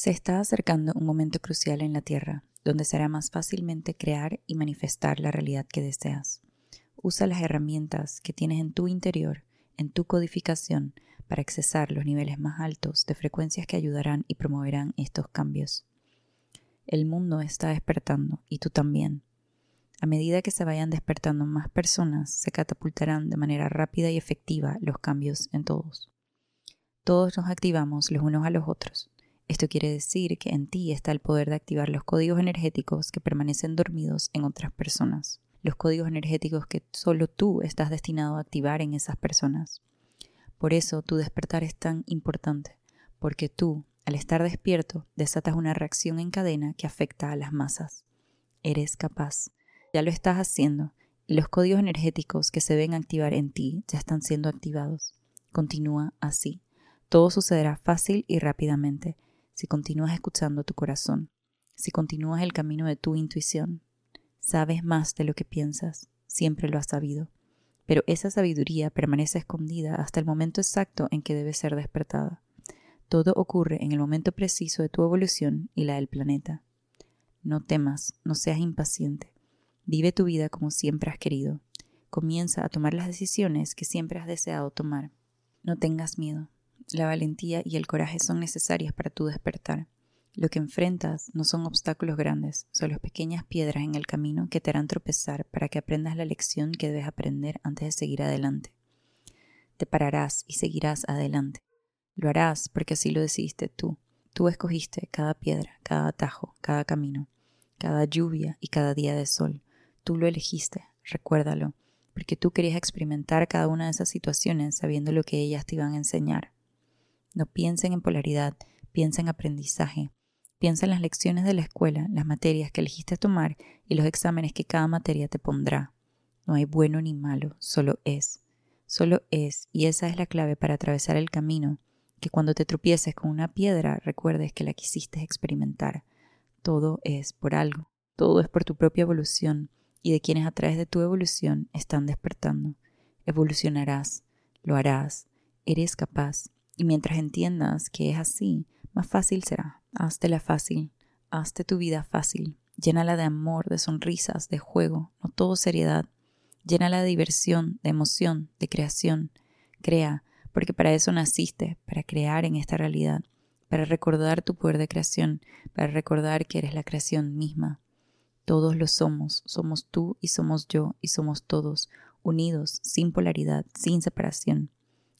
Se está acercando un momento crucial en la Tierra, donde será más fácilmente crear y manifestar la realidad que deseas. Usa las herramientas que tienes en tu interior, en tu codificación, para accesar los niveles más altos de frecuencias que ayudarán y promoverán estos cambios. El mundo está despertando y tú también. A medida que se vayan despertando más personas, se catapultarán de manera rápida y efectiva los cambios en todos. Todos nos activamos los unos a los otros. Esto quiere decir que en ti está el poder de activar los códigos energéticos que permanecen dormidos en otras personas, los códigos energéticos que solo tú estás destinado a activar en esas personas. Por eso tu despertar es tan importante, porque tú, al estar despierto, desatas una reacción en cadena que afecta a las masas. Eres capaz. Ya lo estás haciendo, y los códigos energéticos que se deben activar en ti ya están siendo activados. Continúa así. Todo sucederá fácil y rápidamente si continúas escuchando tu corazón, si continúas el camino de tu intuición. Sabes más de lo que piensas, siempre lo has sabido, pero esa sabiduría permanece escondida hasta el momento exacto en que debe ser despertada. Todo ocurre en el momento preciso de tu evolución y la del planeta. No temas, no seas impaciente. Vive tu vida como siempre has querido. Comienza a tomar las decisiones que siempre has deseado tomar. No tengas miedo. La valentía y el coraje son necesarias para tu despertar. Lo que enfrentas no son obstáculos grandes, solo pequeñas piedras en el camino que te harán tropezar para que aprendas la lección que debes aprender antes de seguir adelante. Te pararás y seguirás adelante. Lo harás porque así lo decidiste tú. Tú escogiste cada piedra, cada atajo, cada camino, cada lluvia y cada día de sol. Tú lo elegiste, recuérdalo, porque tú querías experimentar cada una de esas situaciones sabiendo lo que ellas te iban a enseñar. No piensen en polaridad, piensa en aprendizaje. Piensa en las lecciones de la escuela, las materias que elegiste tomar y los exámenes que cada materia te pondrá. No hay bueno ni malo, solo es. Solo es, y esa es la clave para atravesar el camino, que cuando te tropieces con una piedra recuerdes que la quisiste experimentar. Todo es por algo, todo es por tu propia evolución, y de quienes a través de tu evolución están despertando. Evolucionarás, lo harás, eres capaz, y mientras entiendas que es así, más fácil será. la fácil, hazte tu vida fácil. Llénala de amor, de sonrisas, de juego, no todo seriedad. Llénala de diversión, de emoción, de creación. Crea, porque para eso naciste, para crear en esta realidad, para recordar tu poder de creación, para recordar que eres la creación misma. Todos lo somos, somos tú y somos yo y somos todos, unidos, sin polaridad, sin separación.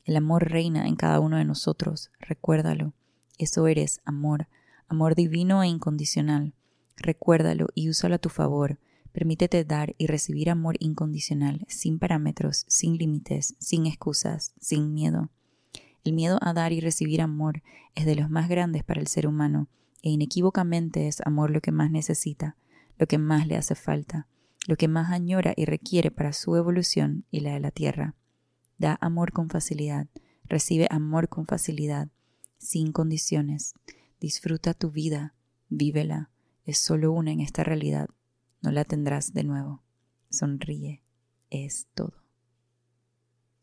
El amor reina en cada uno de nosotros, recuérdalo. Eso eres, amor, amor divino e incondicional. Recuérdalo y úsalo a tu favor. Permítete dar y recibir amor incondicional, sin parámetros, sin límites, sin excusas, sin miedo. El miedo a dar y recibir amor es de los más grandes para el ser humano, e inequívocamente es amor lo que más necesita, lo que más le hace falta, lo que más añora y requiere para su evolución y la de la Tierra. Da amor con facilidad, recibe amor con facilidad, sin condiciones. Disfruta tu vida, vívela. Es solo una en esta realidad. No la tendrás de nuevo. Sonríe. Es todo.